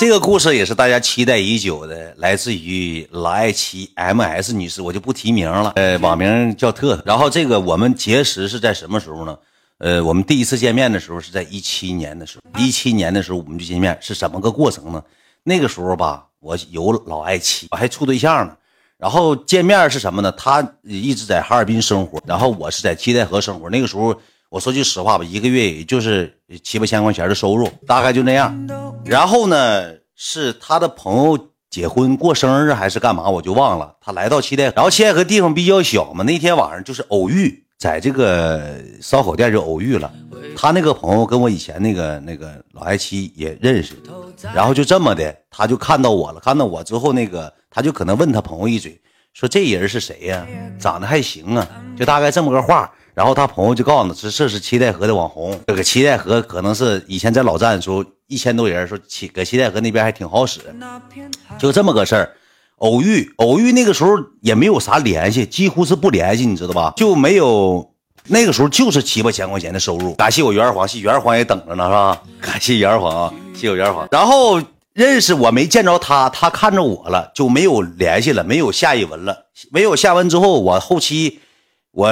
这个故事也是大家期待已久的，来自于老爱妻 M S 女士，我就不提名了，呃，网名叫特特。然后这个我们结识是在什么时候呢？呃，我们第一次见面的时候是在一七年的时候，一七年的时候我们就见面，是怎么个过程呢？那个时候吧，我有老爱妻，我还处对象呢。然后见面是什么呢？他一直在哈尔滨生活，然后我是在七台河生活。那个时候。我说句实话吧，一个月也就是七八千块钱的收入，大概就那样。然后呢，是他的朋友结婚过生日还是干嘛，我就忘了。他来到七代，然后七代河地方比较小嘛，那天晚上就是偶遇，在这个烧烤店就偶遇了。他那个朋友跟我以前那个那个老爱妻也认识，然后就这么的，他就看到我了，看到我之后，那个他就可能问他朋友一嘴，说这人是谁呀？长得还行啊，就大概这么个话。然后他朋友就告诉他，这这是七代河的网红，这个七代河可能是以前在老站的时候一千多人，说七搁七代河那边还挺好使，就这么个事儿。偶遇偶遇那个时候也没有啥联系，几乎是不联系，你知道吧？就没有那个时候就是七八千块钱的收入。感谢我袁二黄，谢袁二黄也等着呢，是吧？感谢袁二黄啊，谢我袁二黄。然后认识我没见着他，他看着我了，就没有联系了，没有下一文了。没有下文之后，我后期。我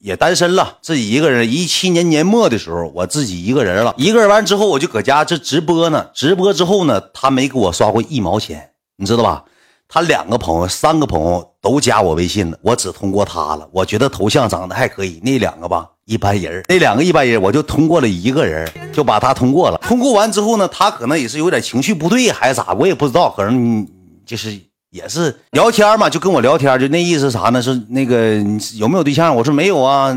也单身了，自己一个人。一七年年末的时候，我自己一个人了。一个人完之后，我就搁家这直播呢。直播之后呢，他没给我刷过一毛钱，你知道吧？他两个朋友、三个朋友都加我微信了，我只通过他了。我觉得头像长得还可以，那两个吧一般人。那两个一般人，我就通过了一个人，就把他通过了。通过完之后呢，他可能也是有点情绪不对还是咋，我也不知道。可能就是。也是聊天嘛，就跟我聊天，就那意思啥呢？是那个有没有对象？我说没有啊。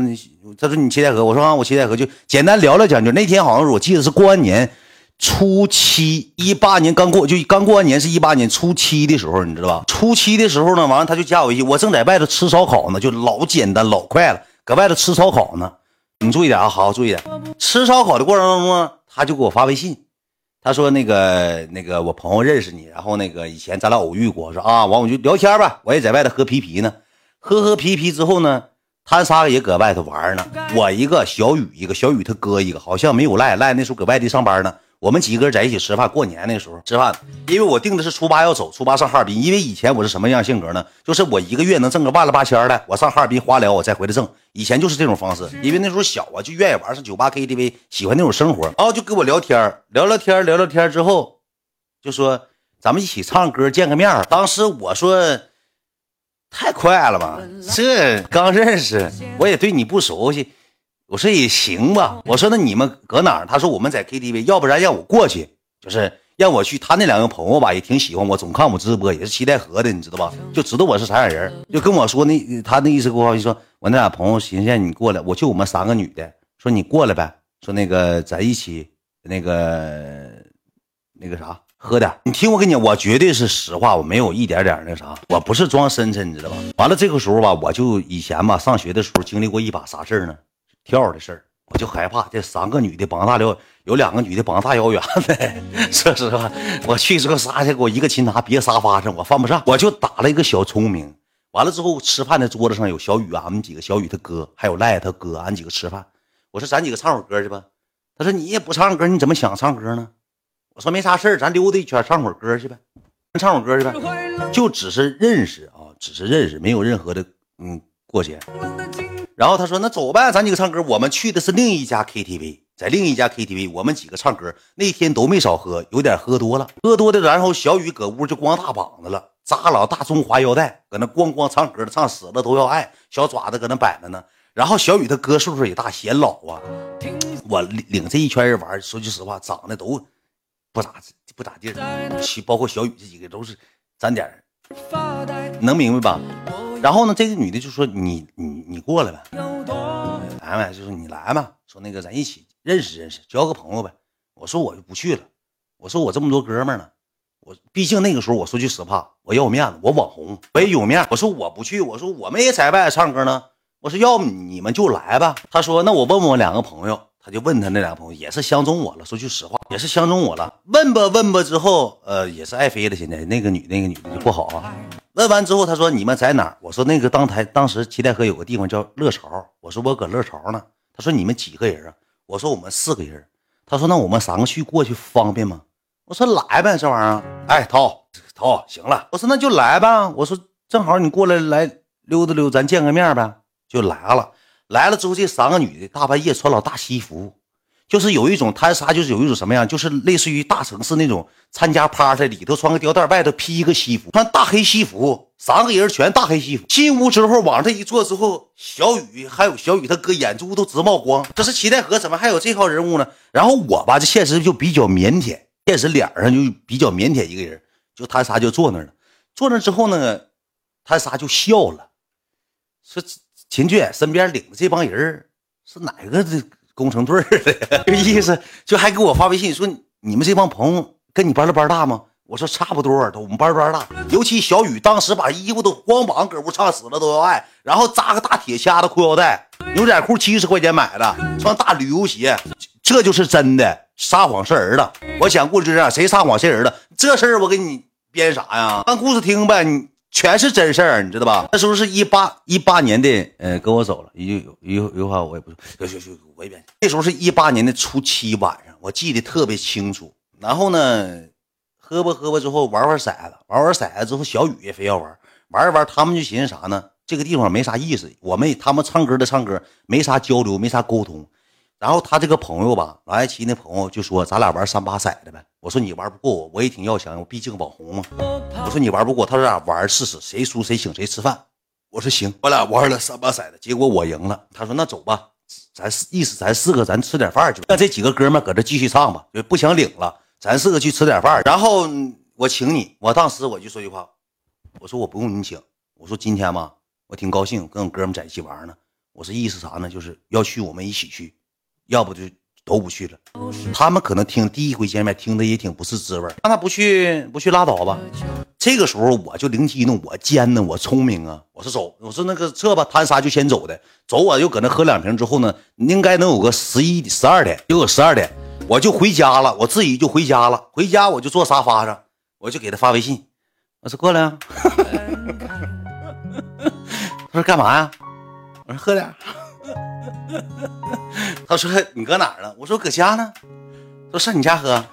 他说你七代河，我说啊，我七代河就简单聊了讲就那天好像是我记得是过完年初七，一八年刚过，就刚过完年是一八年初七的时候，你知道吧？初七的时候呢，完了他就加我微信，我正在外头吃烧烤呢，就老简单老快了，搁外头吃烧烤呢。你注意点啊，好好注意点。吃烧烤的过程当中，他就给我发微信。他说：“那个那个，我朋友认识你，然后那个以前咱俩偶遇过，我说啊，完我就聊天吧。我也在外头喝啤啤呢，喝喝啤啤之后呢，他仨也搁外头玩呢。我一个小雨，一个小雨他哥一个，好像没有赖赖，那时候搁外地上班呢。”我们几个人在一起吃饭，过年那时候吃饭，因为我定的是初八要走，初八上哈尔滨。因为以前我是什么样性格呢？就是我一个月能挣个万了八千的，我上哈尔滨花了，我再回来挣。以前就是这种方式，因为那时候小啊，就愿意玩上酒吧 KTV，喜欢那种生活。然后就跟我聊天，聊聊天，聊聊天之后，就说咱们一起唱歌，见个面。当时我说太快了吧，这刚认识，我也对你不熟悉。我说也行吧。我说那你们搁哪儿？他说我们在 KTV，要不然让我过去，就是让我去。他那两个朋友吧，也挺喜欢我，总看我直播，也是七台河的，你知道吧？就知道我是啥样人，就跟我说那他那意思给我说，我那俩朋友寻思你过来，我就我们三个女的，说你过来呗，说那个咱一起那个那个啥喝点。你听我跟你讲，我绝对是实话，我没有一点点那啥，我不是装深沉，你知道吧？完了这个时候吧，我就以前吧上学的时候经历过一把啥事儿呢？跳的事儿，我就害怕这三个女的膀大腰，有两个女的膀大腰圆的。说实话，我去之后撒下给我一个擒拿别沙发上，我犯不上。我就打了一个小聪明。完了之后吃饭的桌子上有小雨，俺们几个小雨他哥，还有赖他哥，俺几个吃饭。我说咱几个唱会歌去吧。他说你也不唱歌，你怎么想唱歌呢？我说没啥事儿，咱溜达一圈唱会歌去呗。唱会歌去呗，就只是认识啊，只是认识，没有任何的嗯过节。然后他说：“那走呗，咱几个唱歌。我们去的是另一家 KTV，在另一家 KTV，我们几个唱歌。那天都没少喝，有点喝多了，喝多的。然后小雨搁屋就光大膀子了，扎老大中华腰带，搁那咣咣唱歌，唱死了都要爱，小爪子搁那摆着呢。然后小雨他哥岁数也大，显老啊。我领领这一圈人玩，说句实话，长得都不咋不咋地，其包括小雨这几个都是沾点能明白吧？”然后呢，这个女的就说：“你你你过来呗。”来呗，就说你来嘛。说那个咱一起认识认识，交个朋友呗。我说我就不去了。我说我这么多哥们呢，我毕竟那个时候我说句实话，我要面子，我网红，我也有面。我说我不去，我说我们也在外唱歌呢。我说要不你们就来吧。他说那我问问我两个朋友。他就问他那俩朋友，也是相中我了。说句实话，也是相中我了。问吧问吧之后，呃，也是爱飞了。现在那个女那个女的就不好啊。问完之后，他说你们在哪儿？我说那个当台当时七台河有个地方叫乐巢。我说我搁乐巢呢。他说你们几个人啊？我说我们四个人。他说那我们三个去过去方便吗？我说来呗，这玩意儿。哎，涛涛，行了。我说那就来吧。我说正好你过来来溜达溜，咱见个面呗。就来了。来了之后，这三个女的大半夜穿老大西服，就是有一种他仨就是有一种什么样，就是类似于大城市那种参加 party 里头穿个吊带，外头披一个西服，穿大黑西服，三个人全大黑西服。进屋之后往这一坐之后，小雨还有小雨他哥眼珠都直冒光。这是齐代河，怎么还有这号人物呢？然后我吧，这现实就比较腼腆，现实脸上就比较腼腆一个人，就他仨就坐那了。坐那之后呢，他仨就笑了，说。秦俊身边领的这帮人是哪个的工程队的？这意思就还给我发微信说你们这帮朋友跟你班的班大吗？我说差不多，都我们班班大。尤其小雨当时把衣服都光膀搁屋唱死了都要爱，然后扎个大铁掐子裤腰带，牛仔裤七十块钱买的，穿大旅游鞋，这就是真的撒谎是儿子。我讲故事就这样，谁撒谎谁人的。这事儿我给你编啥呀？当故事听呗，你。全是真事儿，你知道吧？那时候是一八一八年的，呃，跟我走了，一句一一句话我也不说，那时候是一八年的初七晚上，我记得特别清楚。然后呢，喝吧喝吧之后玩玩骰子，玩玩骰子之后，小雨也非要玩，玩一玩，他们就寻思啥呢？这个地方没啥意思，我们他们唱歌的唱歌，没啥交流，没啥沟通。然后他这个朋友吧，老爱奇那朋友就说：“咱俩玩三把骰子呗。”我说：“你玩不过我，我也挺要强，我毕竟网红嘛。”我说：“你玩不过。”他说：“俩玩试试，谁输谁请谁吃饭。”我说：“行。”我俩玩了三把骰子，结果我赢了。他说：“那走吧，咱意思咱四个咱吃点饭去。那这几个哥们搁这继续唱吧，就不想领了。咱四个去吃点饭，然后我请你。我当时我就说句话，我说我不用你请。我说今天吧，我挺高兴跟我哥们在一起玩呢。我说意思啥呢？就是要去我们一起去。”要不就都不去了。他们可能听第一回见面，听的也挺不是滋味让他不去，不去拉倒吧。这个时候我就灵机一动，我尖呢，我聪明啊。我说走，我说那个撤吧，他仨就先走的。走，我就搁那喝两瓶之后呢，应该能有个十一、十二点，就有十二点，我就回家了，我自己就回家了。回家我就坐沙发上，我就给他发微信，我说过来啊。他说干嘛呀？我说喝点。他说：“你搁哪呢？”我说：“搁家呢。”他说：“上你家喝。”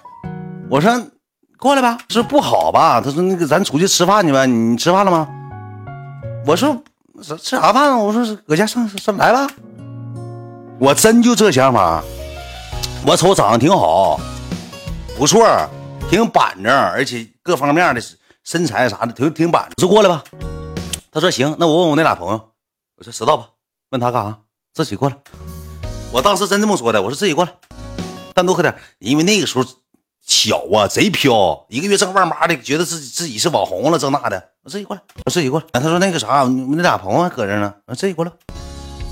我说：“过来吧。”说：“不好吧？”他说：“那个咱出去吃饭去呗。”你吃饭了吗？我说：“吃吃啥饭啊？”我说：“搁家上上来吧。”我真就这想法。我瞅长得挺好，不错，挺板正，而且各方面的身材啥的挺挺板正。我说：“过来吧。”他说：“行，那我问我那俩朋友。”我说：“知道吧？问他干啥？”自己过来，我当时真这么说的。我说自己过来，单独喝点，因为那个时候小啊，贼飘，一个月挣万八的，觉得自己自己是网红了，这那的。我自己过来，我自己过来。他说那个啥，那俩朋友还搁这呢。我自己过来。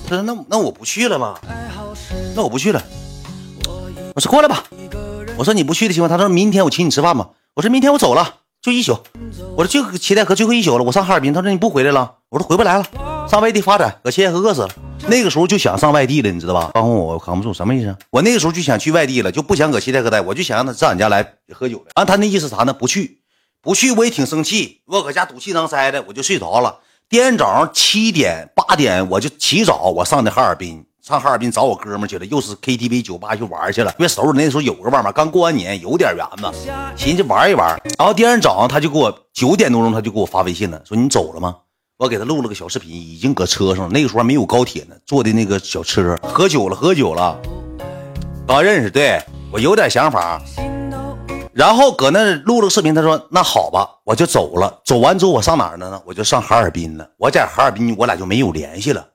他说那那我不去了吧？那我不去了。我说过来吧。我说你不去的情况，他说明天我请你吃饭吧。我说明天我走了，就一宿。我说就齐代河最后一宿了，我上哈尔滨。他说你不回来了？我说回不来了，上外地发展，搁齐代河饿死了。那个时候就想上外地了，你知道吧？帮我扛不住，什么意思？我那个时候就想去外地了，就不想搁西戴河待，我就想让他上俺家来喝酒了。完，他那意思啥呢？不去，不去，我也挺生气。我搁家赌气囊塞的，我就睡着了。第二天早上七点八点，我就起早，我上的哈尔滨，上哈尔滨找我哥们去了，又是 KTV 酒吧去玩去了。因为手里那时候有个万嘛，刚过完年，有点元子，寻思玩一玩。然后第二天早上，他就给我九点多钟，他就给我发微信了，说你走了吗？我给他录了个小视频，已经搁车上。那个时候还没有高铁呢，坐的那个小车，喝酒了，喝酒了，刚认识，对我有点想法。然后搁那录了个视频，他说：“那好吧，我就走了。”走完之后，我上哪儿了呢？我就上哈尔滨了。我在哈尔滨，我俩就没有联系了，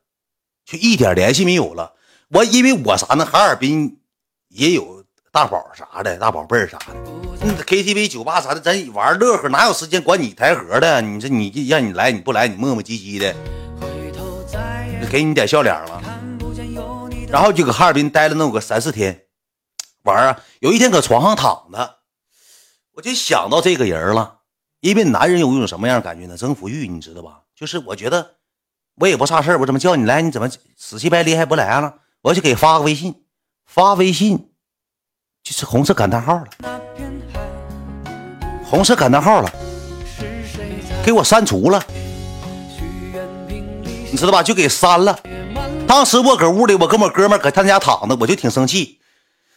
就一点联系没有了。我因为我啥呢？哈尔滨也有。大宝啥的，大宝贝儿啥的，KTV 酒吧啥的，咱玩乐呵，哪有时间管你台盒的？你这你让你来你不来，你磨磨唧唧的，给你点笑脸了。然后就搁哈尔滨待了那个三四天，玩啊。有一天搁床上躺着，我就想到这个人了。因为男人有一种什么样感觉呢？征服欲，你知道吧？就是我觉得我也不差事我怎么叫你来，你怎么死乞白赖还不来了？我就给发个微信，发微信。就是红色感叹号了，红色感叹号了，给我删除了，你知道吧？就给删了。当时我搁屋里，我跟我哥们搁他家躺着，我就挺生气。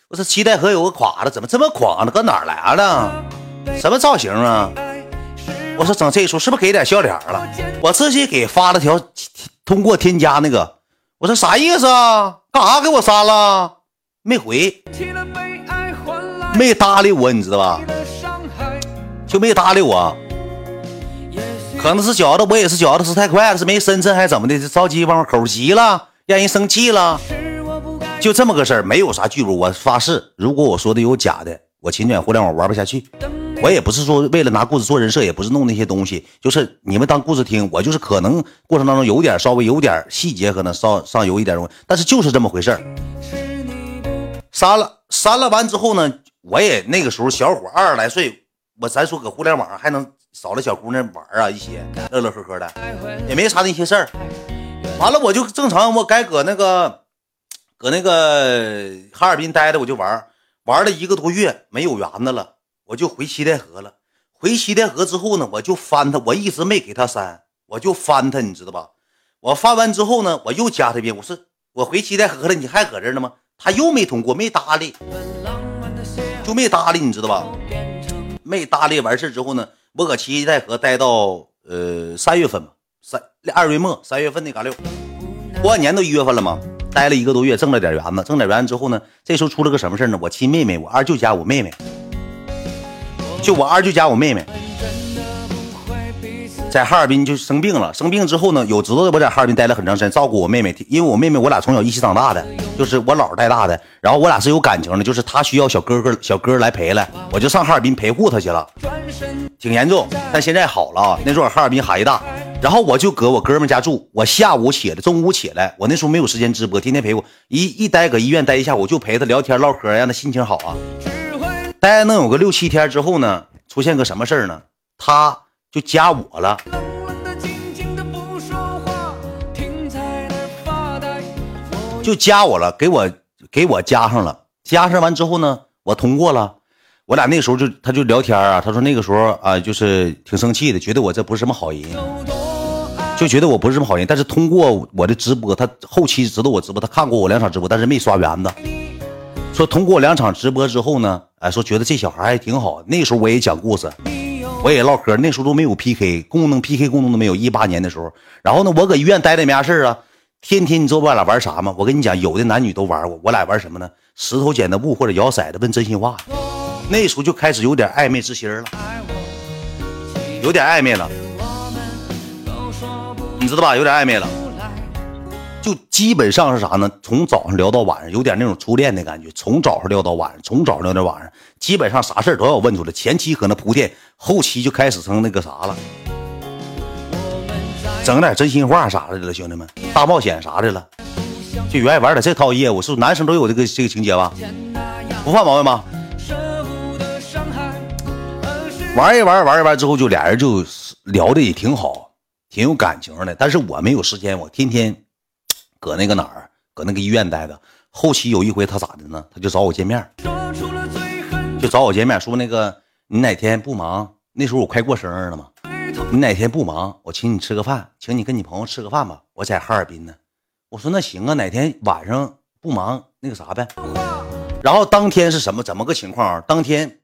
我说七代河有个垮了，怎么这么垮呢？搁哪儿来了？什么造型啊？我说整这一出是不是给点笑脸了？我直接给发了条通过添加那个，我说啥意思啊？干啥给我删了？没回，没搭理我，你知道吧？就没搭理我，可能是觉得我也是觉得是太快了，是没深沉还是怎么的？着急往口急了，让人生气了，就这么个事儿，没有啥剧本。我发誓，如果我说的有假的，我勤卷互联网玩不下去。我也不是说为了拿故事做人设，也不是弄那些东西，就是你们当故事听。我就是可能过程当中有点稍微有点细节，可能上上有一点东西，但是就是这么回事儿。删了，删了完之后呢，我也那个时候小伙二十来岁，我咱说搁互联网上还能找了小姑娘玩啊，一些乐乐呵呵的，也没啥那些事儿。完了我就正常，我该搁那个搁那个哈尔滨待着，我就玩玩了一个多月，没有缘子了。我就回七台河了，回七台河之后呢，我就翻他，我一直没给他删，我就翻他，你知道吧？我翻完之后呢，我又加他一遍，我说我回七台河了，你还搁这呢吗？他又没通过，没搭理，就没搭理，你知道吧？没搭理完事之后呢，我搁七台河待到呃三月份吧，三二月末三月份那嘎溜，过完年都一月份了嘛，待了一个多月，挣了点元子，挣点元子之后呢，这时候出了个什么事呢？我亲妹妹，我二舅家我妹妹。就我二舅家我妹妹，在哈尔滨就生病了。生病之后呢，有知道的我在哈尔滨待了很长时间，照顾我妹妹。因为我妹妹我俩从小一起长大的，就是我姥带大的。然后我俩是有感情的，就是她需要小哥哥小哥来陪来，我就上哈尔滨陪护她去了。挺严重，但现在好了。那时候哈尔滨孩子大，然后我就搁我哥们家住。我下午起来，中午起来，我那时候没有时间直播，天天陪我一一待搁医院待一下午，就陪他聊天唠嗑，让他心情好啊。待能有个六七天之后呢，出现个什么事儿呢？他就加我了，就加我了，给我给我加上了。加上完之后呢，我通过了。我俩那时候就他就聊天啊，他说那个时候啊，就是挺生气的，觉得我这不是什么好人，就觉得我不是什么好人。但是通过我的直播，他后期知道我直播，他看过我两场直播，但是没刷圆子。说通过两场直播之后呢，哎，说觉得这小孩还挺好。那时候我也讲故事，我也唠嗑。那时候都没有 PK 功能，PK 功能都没有。一八年的时候，然后呢，我搁医院待着没啥事啊，天天你知道我俩玩啥吗？我跟你讲，有的男女都玩过。我俩玩什么呢？石头剪刀布或者摇骰子问真心话。那时候就开始有点暧昧之心了，有点暧昧了，你知道吧？有点暧昧了。就基本上是啥呢？从早上聊到晚上，有点那种初恋的感觉。从早上聊到晚上，从早上聊到晚上，基本上啥事都要问出来。前期可能铺垫，后期就开始成那个啥了，整点真心话啥的了，兄弟们，大冒险啥的了，就愿意玩点这套业务。是不男生都有这个这个情节吧？不犯毛病吧？玩一玩，玩一玩之后，就俩人就聊的也挺好，挺有感情的。但是我没有时间，我天天。搁那个哪儿，搁那个医院待着。后期有一回他咋的呢？他就找我见面，就找我见面，说那个你哪天不忙？那时候我快过生日了嘛，你哪天不忙，我请你吃个饭，请你跟你朋友吃个饭吧。我在哈尔滨呢。我说那行啊，哪天晚上不忙那个啥呗。然后当天是什么？怎么个情况？当天